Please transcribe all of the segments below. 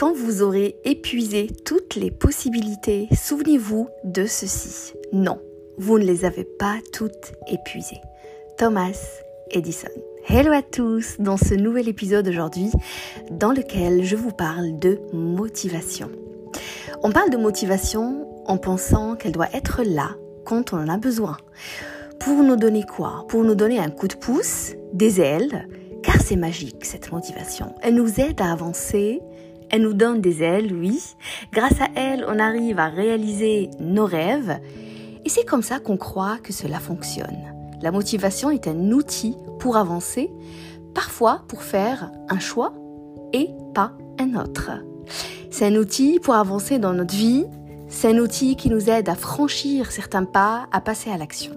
Quand vous aurez épuisé toutes les possibilités, souvenez-vous de ceci. Non, vous ne les avez pas toutes épuisées. Thomas Edison. Hello à tous dans ce nouvel épisode aujourd'hui dans lequel je vous parle de motivation. On parle de motivation en pensant qu'elle doit être là quand on en a besoin. Pour nous donner quoi? Pour nous donner un coup de pouce, des ailes, car c'est magique cette motivation. Elle nous aide à avancer, elle nous donne des ailes, oui. Grâce à elle, on arrive à réaliser nos rêves. Et c'est comme ça qu'on croit que cela fonctionne. La motivation est un outil pour avancer, parfois pour faire un choix et pas un autre. C'est un outil pour avancer dans notre vie, c'est un outil qui nous aide à franchir certains pas, à passer à l'action.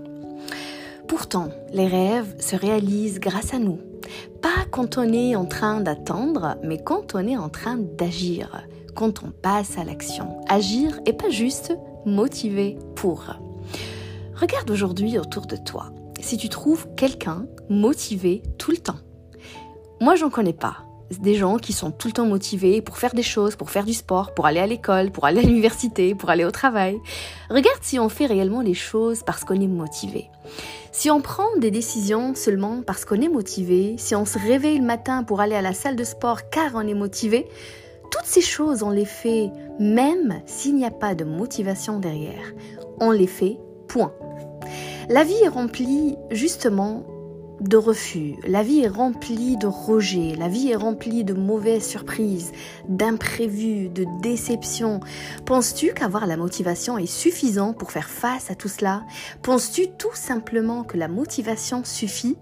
Pourtant, les rêves se réalisent grâce à nous, pas quand on est en train d'attendre, mais quand on est en train d'agir, quand on passe à l'action. Agir et pas juste motiver pour. Regarde aujourd'hui autour de toi si tu trouves quelqu'un motivé tout le temps. Moi, j'en connais pas. Des gens qui sont tout le temps motivés pour faire des choses, pour faire du sport, pour aller à l'école, pour aller à l'université, pour aller au travail. Regarde si on fait réellement les choses parce qu'on est motivé. Si on prend des décisions seulement parce qu'on est motivé, si on se réveille le matin pour aller à la salle de sport car on est motivé, toutes ces choses, on les fait même s'il n'y a pas de motivation derrière. On les fait, point. La vie est remplie justement de refus, la vie est remplie de rejets, la vie est remplie de mauvaises surprises, d'imprévus, de déceptions. Penses-tu qu'avoir la motivation est suffisant pour faire face à tout cela? Penses-tu tout simplement que la motivation suffit?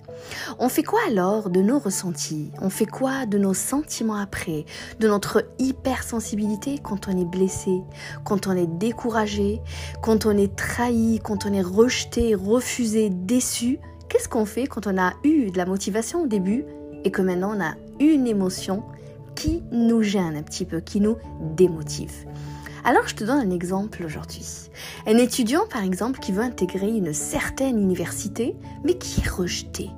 On fait quoi alors de nos ressentis? On fait quoi de nos sentiments après? De notre hypersensibilité quand on est blessé, quand on est découragé, quand on est trahi, quand on est rejeté, refusé, déçu? Qu'est-ce qu'on fait quand on a eu de la motivation au début et que maintenant on a une émotion qui nous gêne un petit peu, qui nous démotive? Alors je te donne un exemple aujourd'hui. Un étudiant par exemple qui veut intégrer une certaine université mais qui est rejeté.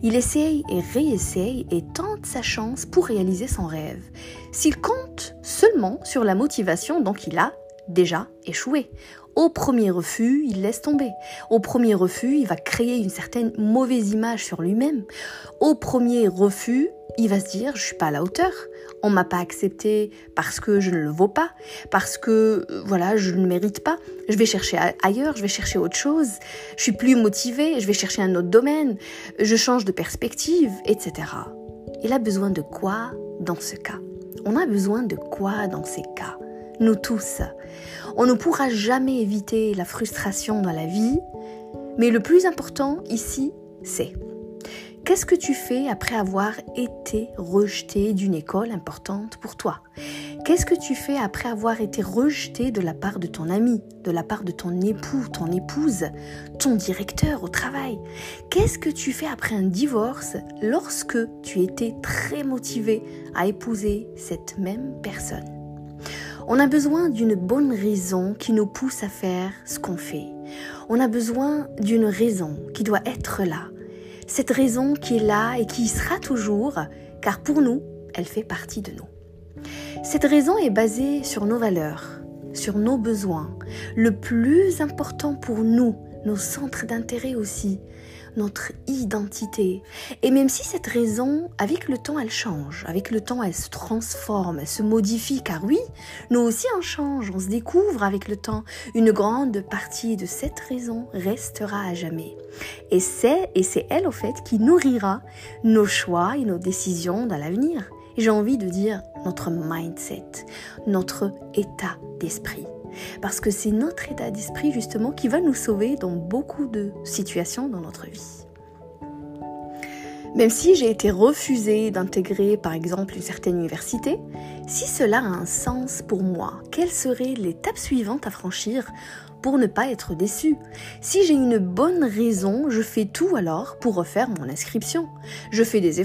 Il essaye et réessaye et tente sa chance pour réaliser son rêve. S'il compte seulement sur la motivation, donc il a déjà échoué. Au premier refus, il laisse tomber. Au premier refus, il va créer une certaine mauvaise image sur lui-même. Au premier refus, il va se dire je suis pas à la hauteur. On m'a pas accepté parce que je ne le vaux pas, parce que euh, voilà, je ne mérite pas. Je vais chercher ailleurs, je vais chercher autre chose. Je suis plus motivé, je vais chercher un autre domaine. Je change de perspective, etc. Il a besoin de quoi dans ce cas? On a besoin de quoi dans ces cas? Nous tous. On ne pourra jamais éviter la frustration dans la vie, mais le plus important ici, c'est Qu'est-ce que tu fais après avoir été rejeté d'une école importante pour toi? Qu'est-ce que tu fais après avoir été rejeté de la part de ton ami, de la part de ton époux, ton épouse, ton directeur au travail? Qu'est-ce que tu fais après un divorce lorsque tu étais très motivé à épouser cette même personne? On a besoin d'une bonne raison qui nous pousse à faire ce qu'on fait. On a besoin d'une raison qui doit être là. Cette raison qui est là et qui sera toujours, car pour nous, elle fait partie de nous. Cette raison est basée sur nos valeurs, sur nos besoins. Le plus important pour nous, nos centres d'intérêt aussi, notre identité. Et même si cette raison, avec le temps, elle change, avec le temps, elle se transforme, elle se modifie, car oui, nous aussi on change, on se découvre avec le temps, une grande partie de cette raison restera à jamais. Et c'est, et c'est elle au fait qui nourrira nos choix et nos décisions dans l'avenir. J'ai envie de dire notre mindset, notre état d'esprit. Parce que c'est notre état d'esprit justement qui va nous sauver dans beaucoup de situations dans notre vie. Même si j'ai été refusée d'intégrer par exemple une certaine université, si cela a un sens pour moi, quelle serait l'étape suivante à franchir pour ne pas être déçu Si j'ai une bonne raison, je fais tout alors pour refaire mon inscription. Je fais des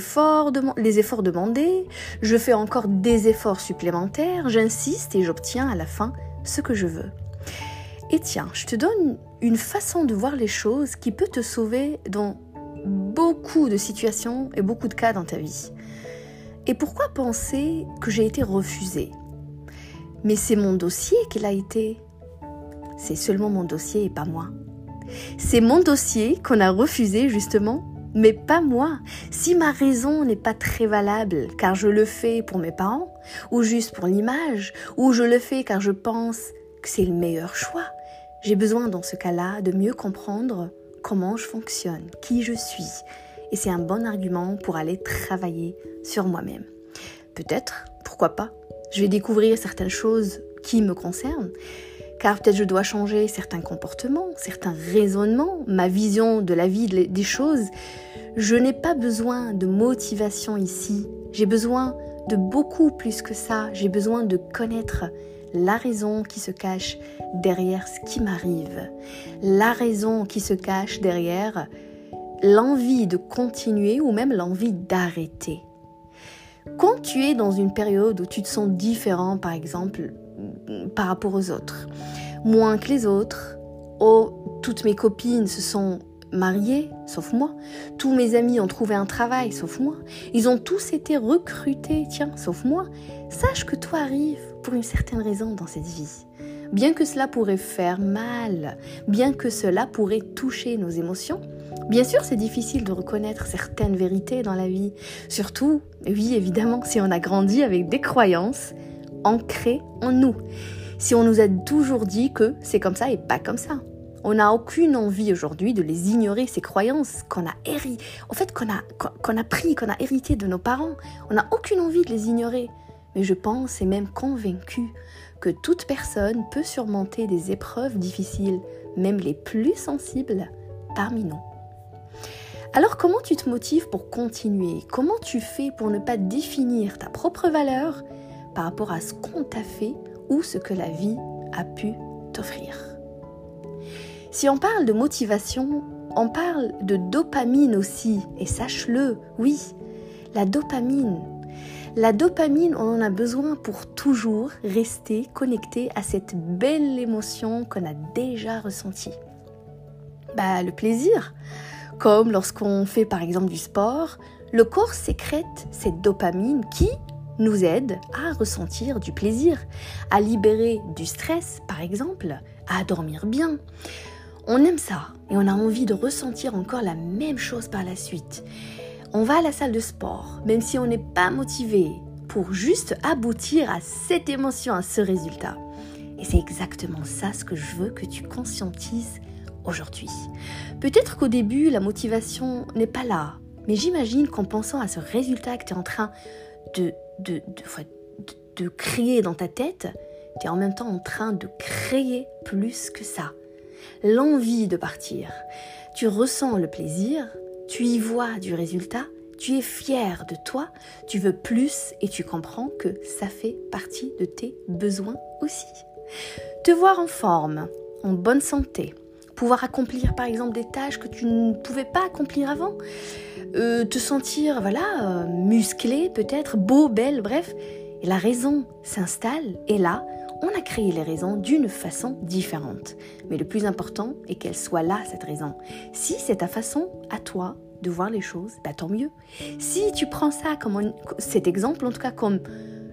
les efforts demandés, je fais encore des efforts supplémentaires, j'insiste et j'obtiens à la fin ce que je veux. Et tiens, je te donne une façon de voir les choses qui peut te sauver dans beaucoup de situations et beaucoup de cas dans ta vie. Et pourquoi penser que j'ai été refusée? Mais c'est mon dossier qu'il a été. C'est seulement mon dossier et pas moi. C'est mon dossier qu'on a refusé justement, mais pas moi. Si ma raison n'est pas très valable car je le fais pour mes parents, ou juste pour l'image, ou je le fais car je pense que c'est le meilleur choix, j'ai besoin dans ce cas-là de mieux comprendre comment je fonctionne, qui je suis. Et c'est un bon argument pour aller travailler sur moi-même. Peut-être, pourquoi pas, je vais découvrir certaines choses qui me concernent, car peut-être je dois changer certains comportements, certains raisonnements, ma vision de la vie, des choses. Je n'ai pas besoin de motivation ici, j'ai besoin de beaucoup plus que ça, j'ai besoin de connaître la raison qui se cache derrière ce qui m'arrive, la raison qui se cache derrière l'envie de continuer ou même l'envie d'arrêter. Quand tu es dans une période où tu te sens différent, par exemple, par rapport aux autres, moins que les autres, oh, toutes mes copines se sont mariées, sauf moi, tous mes amis ont trouvé un travail, sauf moi, ils ont tous été recrutés, tiens, sauf moi, sache que toi arrives pour une certaine raison dans cette vie. Bien que cela pourrait faire mal, bien que cela pourrait toucher nos émotions, bien sûr c'est difficile de reconnaître certaines vérités dans la vie. Surtout, oui évidemment, si on a grandi avec des croyances ancrées en nous. Si on nous a toujours dit que c'est comme ça et pas comme ça. On n'a aucune envie aujourd'hui de les ignorer, ces croyances qu'on a fait qu'on a, qu'on pris, qu'on a hérité de nos parents. On n'a aucune envie de les ignorer mais je pense et même convaincue que toute personne peut surmonter des épreuves difficiles, même les plus sensibles, parmi nous. Alors comment tu te motives pour continuer? Comment tu fais pour ne pas définir ta propre valeur par rapport à ce qu'on t'a fait ou ce que la vie a pu t'offrir? Si on parle de motivation, on parle de dopamine aussi, et sache-le, oui, la dopamine, la dopamine, on en a besoin pour toujours rester connecté à cette belle émotion qu'on a déjà ressentie. Bah, le plaisir. Comme lorsqu'on fait par exemple du sport, le corps sécrète cette dopamine qui nous aide à ressentir du plaisir, à libérer du stress par exemple, à dormir bien. On aime ça et on a envie de ressentir encore la même chose par la suite. On va à la salle de sport, même si on n'est pas motivé, pour juste aboutir à cette émotion, à ce résultat. Et c'est exactement ça ce que je veux que tu conscientises aujourd'hui. Peut-être qu'au début, la motivation n'est pas là, mais j'imagine qu'en pensant à ce résultat que tu es en train de, de, de, de créer dans ta tête, tu es en même temps en train de créer plus que ça. L'envie de partir. Tu ressens le plaisir, tu y vois du résultat, tu es fier de toi, tu veux plus et tu comprends que ça fait partie de tes besoins aussi. Te voir en forme, en bonne santé, pouvoir accomplir par exemple des tâches que tu ne pouvais pas accomplir avant, euh, te sentir voilà euh, musclé peut-être, beau, belle, bref, et la raison s'installe et là, on a créé les raisons d'une façon différente. Mais le plus important est qu'elle soit là, cette raison. Si c'est ta façon à toi de voir les choses, bah, tant mieux. Si tu prends ça comme cet exemple, en tout cas comme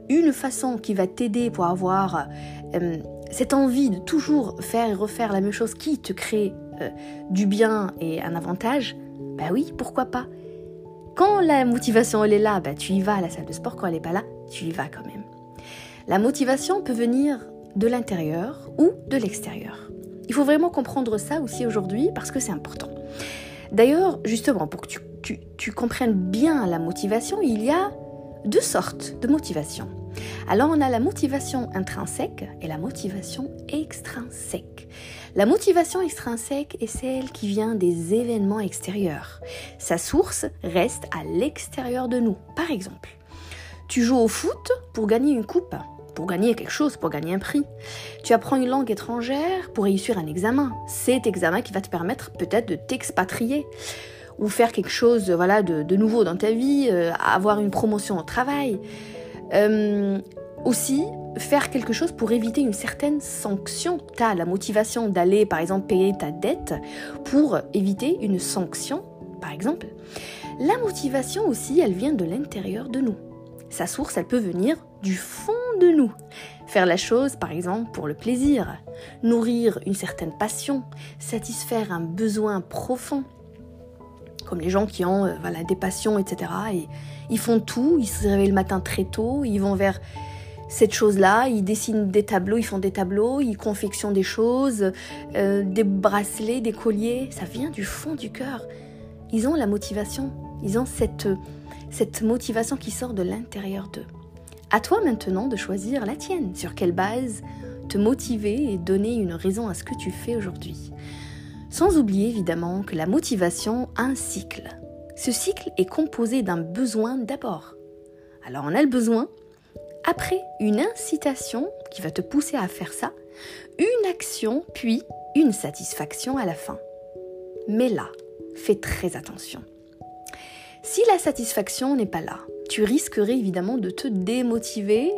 une façon qui va t'aider pour avoir euh, cette envie de toujours faire et refaire la même chose qui te crée euh, du bien et un avantage, bah oui, pourquoi pas. Quand la motivation elle est là, bah, tu y vas à la salle de sport. Quand elle n'est pas là, tu y vas quand même. La motivation peut venir de l'intérieur ou de l'extérieur. Il faut vraiment comprendre ça aussi aujourd'hui parce que c'est important. D'ailleurs, justement, pour que tu, comprennes bien la motivation, il y a deux sortes de motivation. Alors on a la motivation intrinsèque et la motivation extrinsèque. La motivation extrinsèque est celle qui vient des événements extérieurs. Sa source reste à l'extérieur de nous. Par exemple, tu joues au foot pour gagner une coupe pour gagner quelque chose, pour gagner un prix. Tu apprends une langue étrangère pour réussir un examen. Cet examen qui va te permettre peut-être de t'expatrier ou faire quelque chose voilà, de, nouveau dans ta vie, euh, avoir une promotion au travail. Euh, aussi, faire quelque chose pour éviter une certaine sanction. Tu as la motivation d'aller, par exemple, payer ta dette pour éviter une sanction, par exemple. La motivation aussi, elle vient de l'intérieur de nous. Sa source, elle peut venir du fond de nous. Faire la chose, par exemple, pour le plaisir, nourrir une certaine passion, satisfaire un besoin profond. Comme les gens qui ont euh, voilà, des passions, etc. Et ils font tout, ils se réveillent le matin très tôt, ils vont vers cette chose-là, ils dessinent des tableaux, ils font des tableaux, ils confectionnent des choses, euh, des bracelets, des colliers, ça vient du fond du cœur. Ils ont la motivation, ils ont cette, cette motivation qui sort de l'intérieur d'eux. À toi maintenant de choisir la tienne, sur quelle base te motiver et donner une raison à ce que tu fais aujourd'hui? Sans oublier évidemment que la motivation a un cycle. Ce cycle est composé d'un besoin d'abord. Alors on a le besoin, après une incitation qui va te pousser à faire ça, une action, puis une satisfaction à la fin. Mais là, fais très attention. Si la satisfaction n'est pas là, tu risquerais évidemment de te démotiver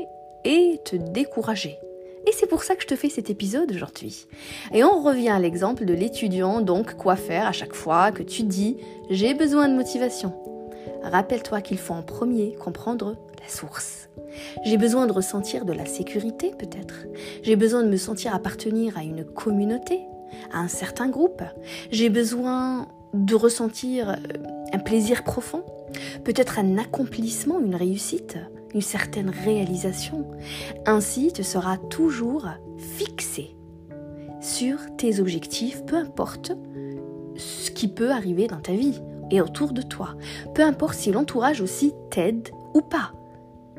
et te décourager. Et c'est pour ça que je te fais cet épisode aujourd'hui. Et on revient à l'exemple de l'étudiant, donc quoi faire à chaque fois que tu dis j'ai besoin de motivation. Rappelle-toi qu'il faut en premier comprendre la source. J'ai besoin de ressentir de la sécurité peut-être. J'ai besoin de me sentir appartenir à une communauté, à un certain groupe. J'ai besoin de ressentir euh, un plaisir profond, peut-être un accomplissement, une réussite, une certaine réalisation. Ainsi, tu seras toujours fixé sur tes objectifs, peu importe ce qui peut arriver dans ta vie et autour de toi. Peu importe si l'entourage aussi t'aide ou pas.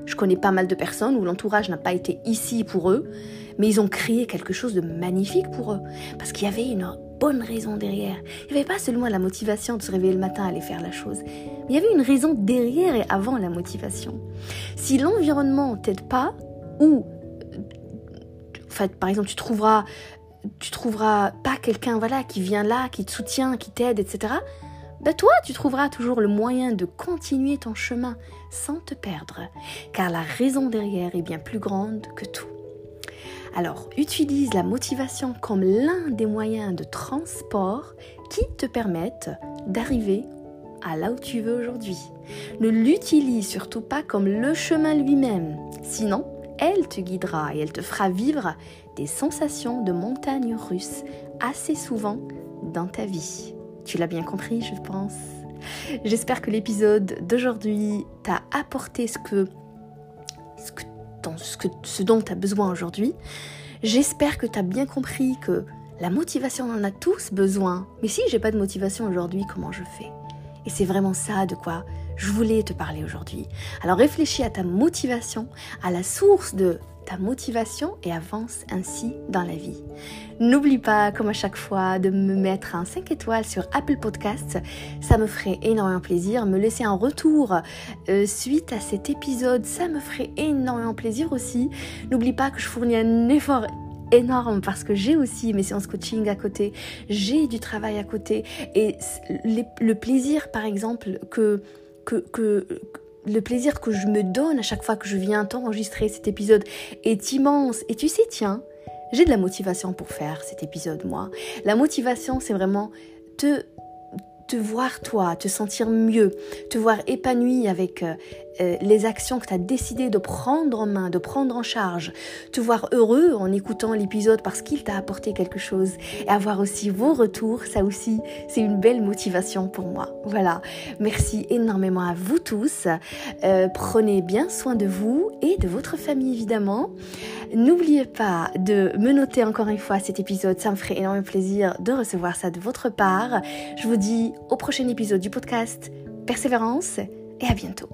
Je connais pas mal de personnes où l'entourage n'a pas été ici pour eux, mais ils ont créé quelque chose de magnifique pour eux. Parce qu'il y avait une bonne raison derrière. Il n'y avait pas seulement la motivation de se réveiller le matin à aller faire la chose, mais il y avait une raison derrière et avant la motivation. Si l'environnement t'aide pas, ou en fait, par exemple, tu trouveras, tu trouveras pas quelqu'un voilà qui vient là, qui te soutient, qui t'aide, etc. Ben toi, tu trouveras toujours le moyen de continuer ton chemin sans te perdre, car la raison derrière est bien plus grande que tout. Alors, utilise la motivation comme l'un des moyens de transport qui te permettent d'arriver à là où tu veux aujourd'hui. Ne l'utilise surtout pas comme le chemin lui-même, sinon elle te guidera et elle te fera vivre des sensations de montagne russe assez souvent dans ta vie. Tu l'as bien compris, je pense. J'espère que l'épisode d'aujourd'hui t'a apporté ce que, ce dont tu as besoin aujourd'hui. J'espère que tu as bien compris que la motivation, on en a tous besoin. Mais si j'ai pas de motivation aujourd'hui, comment je fais? Et c'est vraiment ça de quoi je voulais te parler aujourd'hui. Alors réfléchis à ta motivation, à la source de motivation et avance ainsi dans la vie. N'oublie pas, comme à chaque fois, de me mettre un 5 étoiles sur Apple Podcasts. Ça me ferait énormément plaisir. Me laisser un retour euh, suite à cet épisode, ça me ferait énormément plaisir aussi. N'oublie pas que je fournis un effort énorme parce que j'ai aussi mes séances coaching à côté, j'ai du travail à côté et le plaisir par exemple que, que le plaisir que je me donne à chaque fois que je viens t'enregistrer cet épisode est immense. Et tu sais, tiens, j'ai de la motivation pour faire cet épisode, moi. La motivation, c'est vraiment te te voir toi, te sentir mieux, te voir épanoui avec euh, euh, les actions que tu as décidé de prendre en main, de prendre en charge, te voir heureux en écoutant l'épisode parce qu'il t'a apporté quelque chose et avoir aussi vos retours, ça aussi c'est une belle motivation pour moi. Voilà, merci énormément à vous tous. Euh, prenez bien soin de vous et de votre famille évidemment. N'oubliez pas de me noter encore une fois cet épisode, ça me ferait énormément plaisir de recevoir ça de votre part. Je vous dis au prochain épisode du podcast. Persévérance et à bientôt.